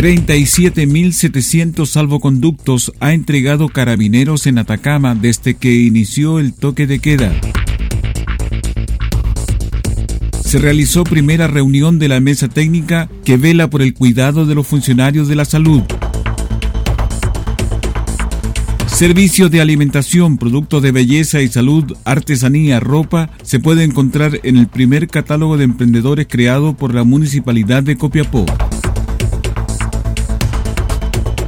37.700 salvoconductos ha entregado Carabineros en Atacama desde que inició el toque de queda. Se realizó primera reunión de la mesa técnica que vela por el cuidado de los funcionarios de la salud. Servicios de alimentación, productos de belleza y salud, artesanía, ropa se puede encontrar en el primer catálogo de emprendedores creado por la Municipalidad de Copiapó.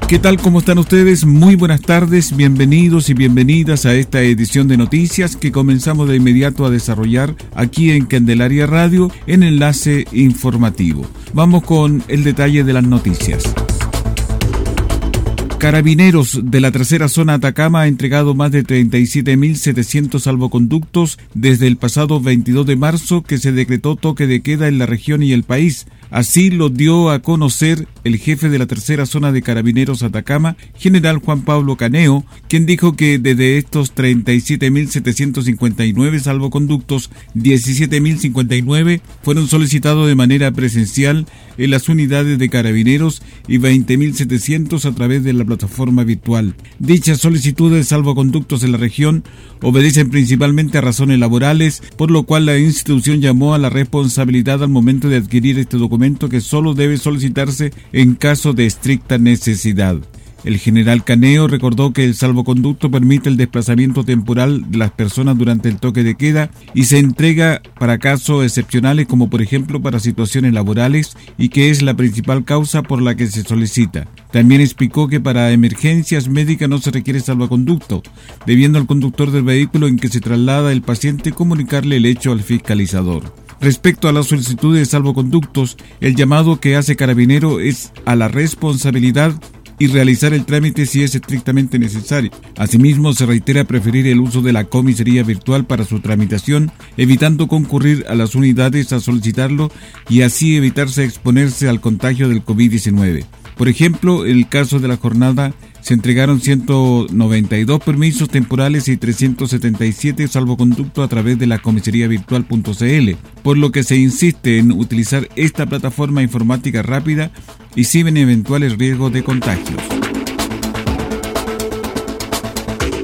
¿Qué tal? ¿Cómo están ustedes? Muy buenas tardes, bienvenidos y bienvenidas a esta edición de noticias que comenzamos de inmediato a desarrollar aquí en Candelaria Radio en enlace informativo. Vamos con el detalle de las noticias. Carabineros de la tercera zona Atacama ha entregado más de 37.700 salvoconductos desde el pasado 22 de marzo que se decretó toque de queda en la región y el país. Así lo dio a conocer el jefe de la tercera zona de Carabineros Atacama, general Juan Pablo Caneo, quien dijo que desde estos 37.759 salvoconductos, 17.059 fueron solicitados de manera presencial en las unidades de Carabineros y 20.700 a través de la plataforma virtual. Dichas solicitudes de salvoconductos en la región obedecen principalmente a razones laborales, por lo cual la institución llamó a la responsabilidad al momento de adquirir este documento que solo debe solicitarse en caso de estricta necesidad. El general Caneo recordó que el salvoconducto permite el desplazamiento temporal de las personas durante el toque de queda y se entrega para casos excepcionales como por ejemplo para situaciones laborales y que es la principal causa por la que se solicita. También explicó que para emergencias médicas no se requiere salvoconducto, debiendo al conductor del vehículo en que se traslada el paciente comunicarle el hecho al fiscalizador. Respecto a la solicitud de salvoconductos, el llamado que hace Carabinero es a la responsabilidad y realizar el trámite si es estrictamente necesario. Asimismo, se reitera preferir el uso de la comisaría virtual para su tramitación, evitando concurrir a las unidades a solicitarlo y así evitarse exponerse al contagio del COVID-19. Por ejemplo, el caso de la jornada se entregaron 192 permisos temporales y 377 salvoconductos a través de la comisaría virtual.cl, por lo que se insiste en utilizar esta plataforma informática rápida y sin eventuales riesgos de contagios.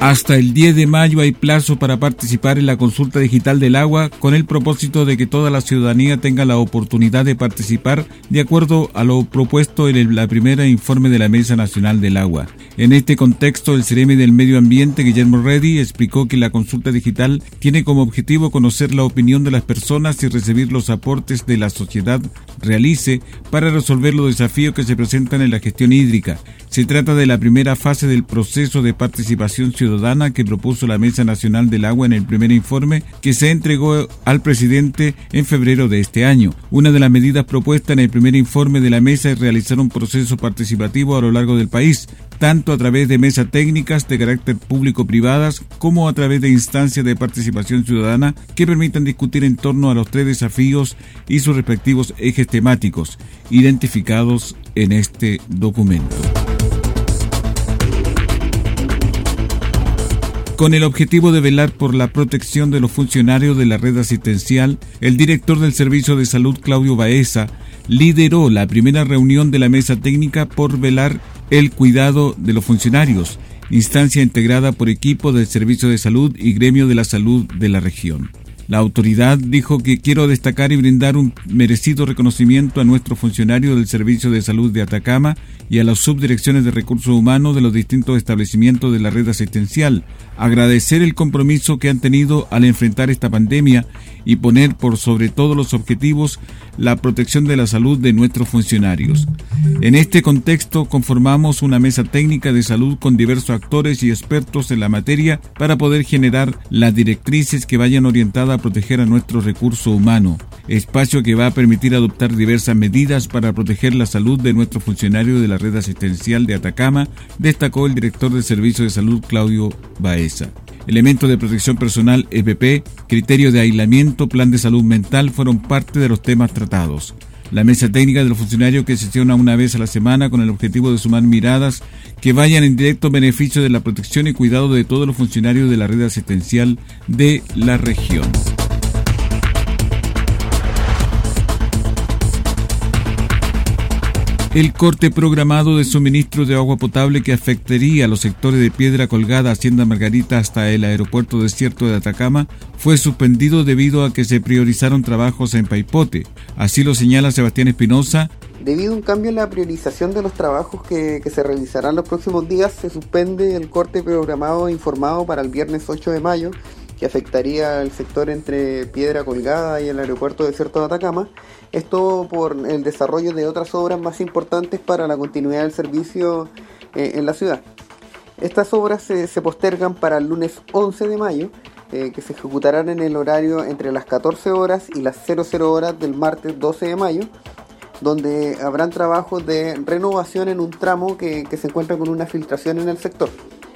Hasta el 10 de mayo hay plazo para participar en la consulta digital del agua con el propósito de que toda la ciudadanía tenga la oportunidad de participar de acuerdo a lo propuesto en el la primera informe de la Mesa Nacional del Agua. En este contexto, el CRM del Medio Ambiente, Guillermo Reddy, explicó que la consulta digital tiene como objetivo conocer la opinión de las personas y recibir los aportes de la sociedad realice para resolver los desafíos que se presentan en la gestión hídrica. Se trata de la primera fase del proceso de participación ciudadana que propuso la Mesa Nacional del Agua en el primer informe que se entregó al presidente en febrero de este año. Una de las medidas propuestas en el primer informe de la mesa es realizar un proceso participativo a lo largo del país, tanto a través de mesas técnicas de carácter público-privadas como a través de instancias de participación ciudadana que permitan discutir en torno a los tres desafíos y sus respectivos ejes temáticos identificados en este documento. Con el objetivo de velar por la protección de los funcionarios de la red asistencial, el director del Servicio de Salud, Claudio Baeza, lideró la primera reunión de la mesa técnica por velar el cuidado de los funcionarios, instancia integrada por equipo del Servicio de Salud y Gremio de la Salud de la región. La autoridad dijo que quiero destacar y brindar un merecido reconocimiento a nuestros funcionarios del Servicio de Salud de Atacama y a las subdirecciones de recursos humanos de los distintos establecimientos de la red asistencial, agradecer el compromiso que han tenido al enfrentar esta pandemia y poner por sobre todos los objetivos la protección de la salud de nuestros funcionarios. En este contexto conformamos una mesa técnica de salud con diversos actores y expertos en la materia para poder generar las directrices que vayan orientadas proteger a nuestro recurso humano, espacio que va a permitir adoptar diversas medidas para proteger la salud de nuestros funcionarios de la red asistencial de Atacama, destacó el director del Servicio de Salud Claudio Baeza. Elementos de protección personal EPP, criterio de aislamiento, plan de salud mental fueron parte de los temas tratados. La mesa técnica de los funcionarios que sesiona una vez a la semana con el objetivo de sumar miradas que vayan en directo beneficio de la protección y cuidado de todos los funcionarios de la red asistencial de la región. El corte programado de suministro de agua potable que afectaría a los sectores de Piedra Colgada, Hacienda Margarita hasta el aeropuerto desierto de Atacama fue suspendido debido a que se priorizaron trabajos en Paipote. Así lo señala Sebastián Espinosa. Debido a un cambio en la priorización de los trabajos que, que se realizarán los próximos días, se suspende el corte programado e informado para el viernes 8 de mayo que afectaría al sector entre Piedra Colgada y el aeropuerto desierto de Atacama. Esto por el desarrollo de otras obras más importantes para la continuidad del servicio eh, en la ciudad. Estas obras se postergan para el lunes 11 de mayo, eh, que se ejecutarán en el horario entre las 14 horas y las 00 horas del martes 12 de mayo, donde habrán trabajos de renovación en un tramo que se encuentra con una filtración en el sector.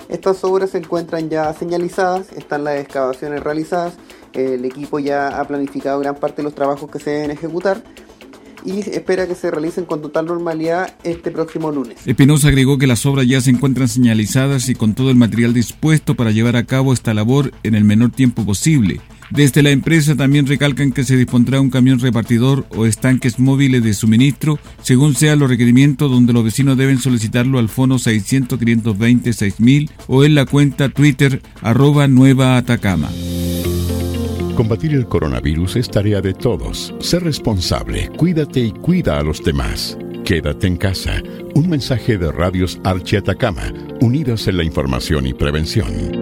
Estas obras se encuentran ya señalizadas, están las excavaciones realizadas, el equipo ya ha planificado gran parte de los trabajos que se deben ejecutar y espera que se realicen con total normalidad este próximo lunes. Espinosa agregó que las obras ya se encuentran señalizadas y con todo el material dispuesto para llevar a cabo esta labor en el menor tiempo posible. Desde la empresa también recalcan que se dispondrá un camión repartidor o estanques móviles de suministro, según sean los requerimientos donde los vecinos deben solicitarlo al fono 600 520 6000 o en la cuenta Twitter arroba Nueva Atacama. Combatir el coronavirus es tarea de todos. Sé responsable, cuídate y cuida a los demás. Quédate en casa. Un mensaje de Radios Archi Atacama, unidos en la información y prevención.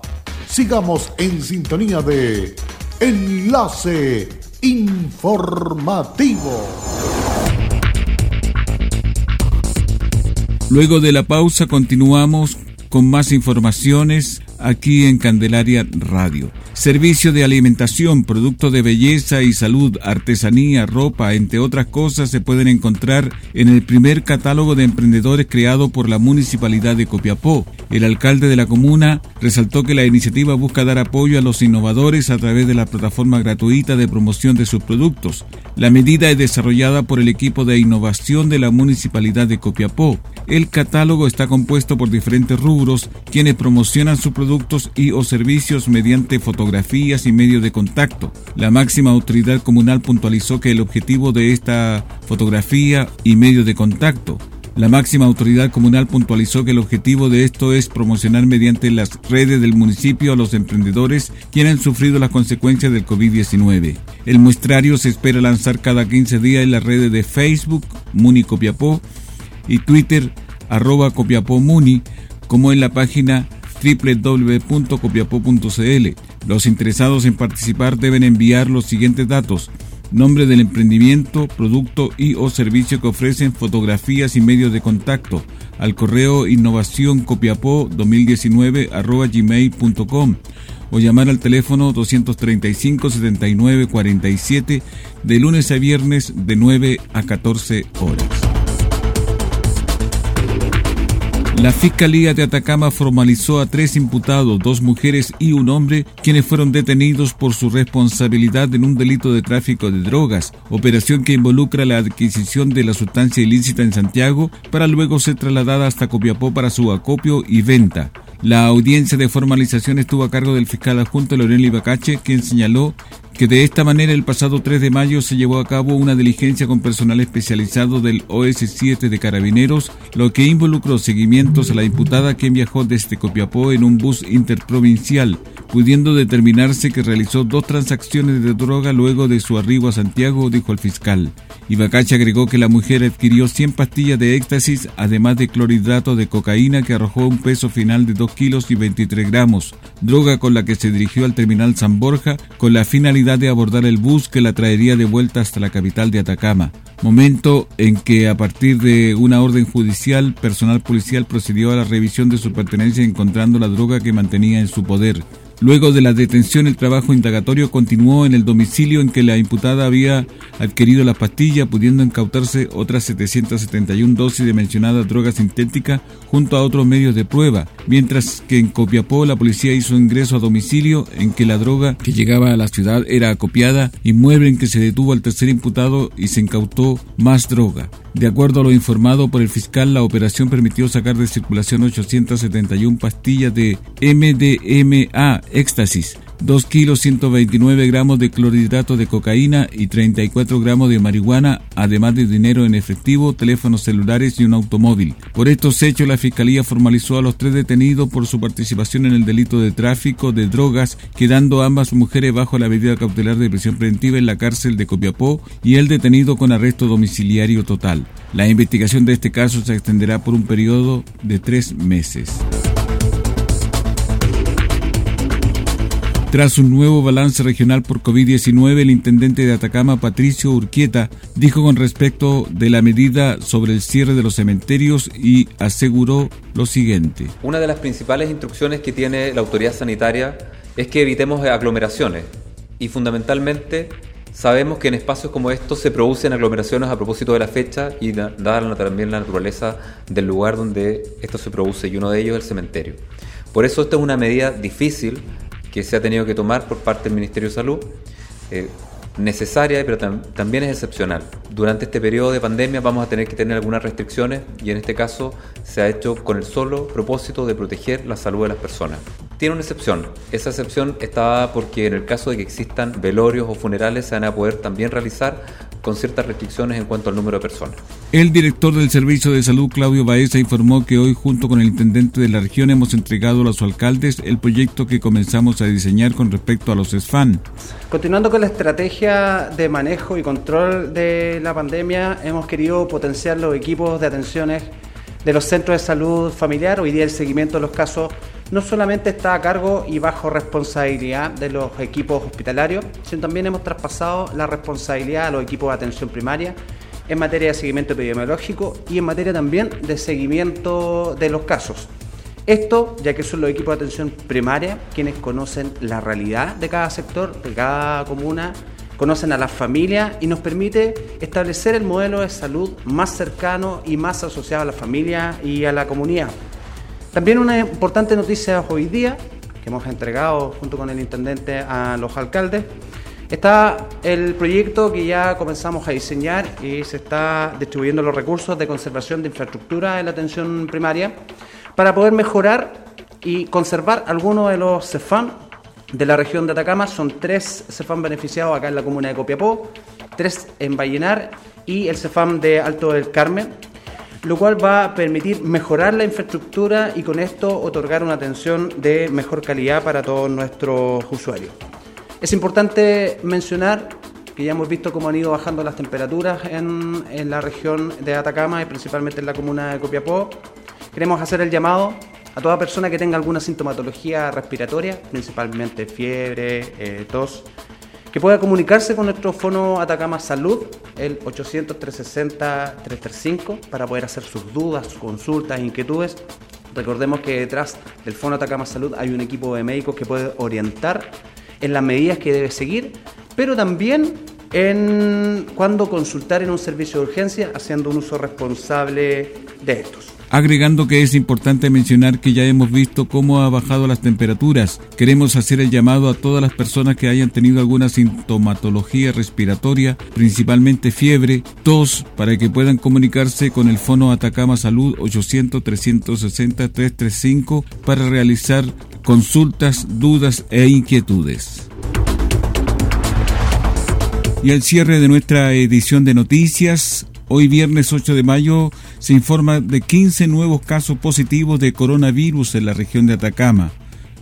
sigamos en sintonía de Enlace Informativo. Luego de la pausa continuamos con más informaciones aquí en Candelaria Radio. Servicio de alimentación, productos de belleza y salud, artesanía, ropa, entre otras cosas, se pueden encontrar en el primer catálogo de emprendedores creado por la Municipalidad de Copiapó. El alcalde de la comuna resaltó que la iniciativa busca dar apoyo a los innovadores a través de la plataforma gratuita de promoción de sus productos. La medida es desarrollada por el equipo de innovación de la Municipalidad de Copiapó. El catálogo está compuesto por diferentes rubros, quienes promocionan sus productos y o servicios mediante fotografías y medios de contacto. La máxima autoridad comunal puntualizó que el objetivo de esta fotografía y medio de contacto la máxima autoridad comunal puntualizó que el objetivo de esto es promocionar mediante las redes del municipio a los emprendedores quienes han sufrido las consecuencias del COVID-19. El muestrario se espera lanzar cada 15 días en las redes de Facebook, Muni Copiapó, y Twitter, arroba Copiapó Muni, como en la página www.copiapó.cl. Los interesados en participar deben enviar los siguientes datos nombre del emprendimiento, producto y o servicio que ofrecen, fotografías y medios de contacto al correo innovación copiapó 2019 gmail.com o llamar al teléfono 235 79 47 de lunes a viernes de 9 a 14 horas. La Fiscalía de Atacama formalizó a tres imputados, dos mujeres y un hombre, quienes fueron detenidos por su responsabilidad en un delito de tráfico de drogas, operación que involucra la adquisición de la sustancia ilícita en Santiago para luego ser trasladada hasta Copiapó para su acopio y venta. La audiencia de formalización estuvo a cargo del fiscal adjunto Lorel Ibacache, quien señaló que de esta manera el pasado 3 de mayo se llevó a cabo una diligencia con personal especializado del OS7 de Carabineros, lo que involucró seguimientos a la imputada quien viajó desde Copiapó en un bus interprovincial, pudiendo determinarse que realizó dos transacciones de droga luego de su arribo a Santiago, dijo el fiscal. Ibacache agregó que la mujer adquirió 100 pastillas de éxtasis, además de clorhidrato de cocaína que arrojó un peso final de 2 kilos y 23 gramos, droga con la que se dirigió al terminal San Borja con la finalidad de abordar el bus que la traería de vuelta hasta la capital de Atacama, momento en que a partir de una orden judicial, personal policial procedió a la revisión de su pertenencia encontrando la droga que mantenía en su poder. Luego de la detención, el trabajo indagatorio continuó en el domicilio en que la imputada había adquirido la pastilla, pudiendo incautarse otras 771 dosis de mencionada droga sintética junto a otros medios de prueba, mientras que en Copiapó la policía hizo ingreso a domicilio en que la droga que llegaba a la ciudad era acopiada, inmueble en que se detuvo al tercer imputado y se incautó más droga. De acuerdo a lo informado por el fiscal, la operación permitió sacar de circulación 871 pastillas de MDMA, éxtasis, 2 kilos 129 gramos de clorhidrato de cocaína y 34 gramos de marihuana, además de dinero en efectivo, teléfonos celulares y un automóvil. Por estos hechos, la Fiscalía formalizó a los tres detenidos por su participación en el delito de tráfico de drogas, quedando ambas mujeres bajo la medida cautelar de prisión preventiva en la cárcel de Copiapó y el detenido con arresto domiciliario total. La investigación de este caso se extenderá por un periodo de tres meses. Tras un nuevo balance regional por COVID-19, el intendente de Atacama, Patricio Urquieta, dijo con respecto de la medida sobre el cierre de los cementerios y aseguró lo siguiente. Una de las principales instrucciones que tiene la autoridad sanitaria es que evitemos aglomeraciones y fundamentalmente sabemos que en espacios como estos se producen aglomeraciones a propósito de la fecha y dada también la naturaleza del lugar donde esto se produce y uno de ellos es el cementerio. Por eso esta es una medida difícil que se ha tenido que tomar por parte del Ministerio de Salud, eh, necesaria, pero también es excepcional. Durante este periodo de pandemia vamos a tener que tener algunas restricciones y en este caso se ha hecho con el solo propósito de proteger la salud de las personas. Tiene una excepción. Esa excepción está porque en el caso de que existan velorios o funerales se van a poder también realizar con ciertas restricciones en cuanto al número de personas. El director del Servicio de Salud, Claudio Baeza, informó que hoy, junto con el intendente de la región, hemos entregado a los alcaldes el proyecto que comenzamos a diseñar con respecto a los SFAN. Continuando con la estrategia de manejo y control de la pandemia, hemos querido potenciar los equipos de atenciones de los centros de salud familiar. Hoy día el seguimiento de los casos no solamente está a cargo y bajo responsabilidad de los equipos hospitalarios, sino también hemos traspasado la responsabilidad a los equipos de atención primaria en materia de seguimiento epidemiológico y en materia también de seguimiento de los casos. Esto, ya que son los equipos de atención primaria quienes conocen la realidad de cada sector, de cada comuna, conocen a las familias y nos permite establecer el modelo de salud más cercano y más asociado a la familia y a la comunidad. También una importante noticia hoy día, que hemos entregado junto con el intendente a los alcaldes, está el proyecto que ya comenzamos a diseñar y se está distribuyendo los recursos de conservación de infraestructura en la atención primaria para poder mejorar y conservar algunos de los CEFAM de la región de Atacama. Son tres CEFAM beneficiados acá en la comuna de Copiapó, tres en Vallenar y el CEFAM de Alto del Carmen lo cual va a permitir mejorar la infraestructura y con esto otorgar una atención de mejor calidad para todos nuestros usuarios. Es importante mencionar que ya hemos visto cómo han ido bajando las temperaturas en, en la región de Atacama y principalmente en la comuna de Copiapó. Queremos hacer el llamado a toda persona que tenga alguna sintomatología respiratoria, principalmente fiebre, eh, tos, que pueda comunicarse con nuestro fono Atacama Salud, el 800-360-335, para poder hacer sus dudas, sus consultas, inquietudes. Recordemos que detrás del fono Atacama Salud hay un equipo de médicos que puede orientar en las medidas que debe seguir, pero también en cuándo consultar en un servicio de urgencia haciendo un uso responsable de estos agregando que es importante mencionar que ya hemos visto cómo ha bajado las temperaturas. Queremos hacer el llamado a todas las personas que hayan tenido alguna sintomatología respiratoria, principalmente fiebre, tos, para que puedan comunicarse con el Fono Atacama Salud 800-360-335 para realizar consultas, dudas e inquietudes. Y al cierre de nuestra edición de noticias, Hoy viernes 8 de mayo se informa de 15 nuevos casos positivos de coronavirus en la región de Atacama.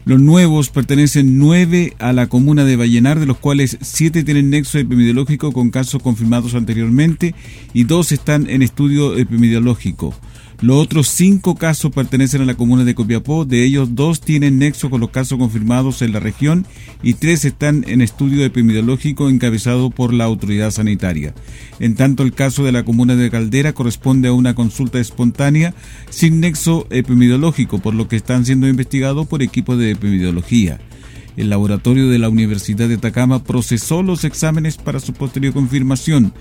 Los nuevos pertenecen 9 a la comuna de Vallenar, de los cuales 7 tienen nexo epidemiológico con casos confirmados anteriormente y 2 están en estudio epidemiológico. Los otros cinco casos pertenecen a la comuna de Copiapó, de ellos dos tienen nexo con los casos confirmados en la región y tres están en estudio epidemiológico encabezado por la autoridad sanitaria. En tanto, el caso de la comuna de Caldera corresponde a una consulta espontánea sin nexo epidemiológico, por lo que están siendo investigados por equipos de epidemiología. El laboratorio de la Universidad de Atacama procesó los exámenes para su posterior confirmación.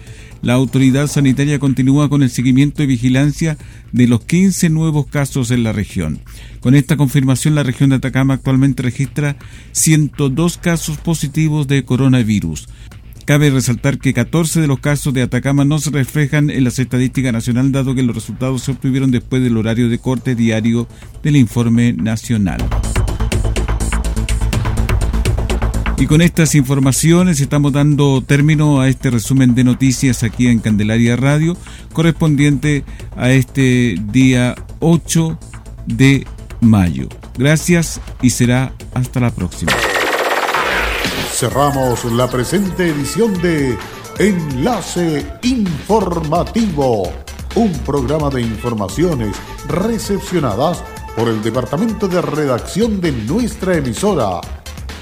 La autoridad sanitaria continúa con el seguimiento y vigilancia de los 15 nuevos casos en la región. Con esta confirmación, la región de Atacama actualmente registra 102 casos positivos de coronavirus. Cabe resaltar que 14 de los casos de Atacama no se reflejan en las estadísticas nacional, dado que los resultados se obtuvieron después del horario de corte diario del informe nacional. Y con estas informaciones estamos dando término a este resumen de noticias aquí en Candelaria Radio, correspondiente a este día 8 de mayo. Gracias y será hasta la próxima. Cerramos la presente edición de Enlace Informativo, un programa de informaciones recepcionadas por el Departamento de Redacción de nuestra emisora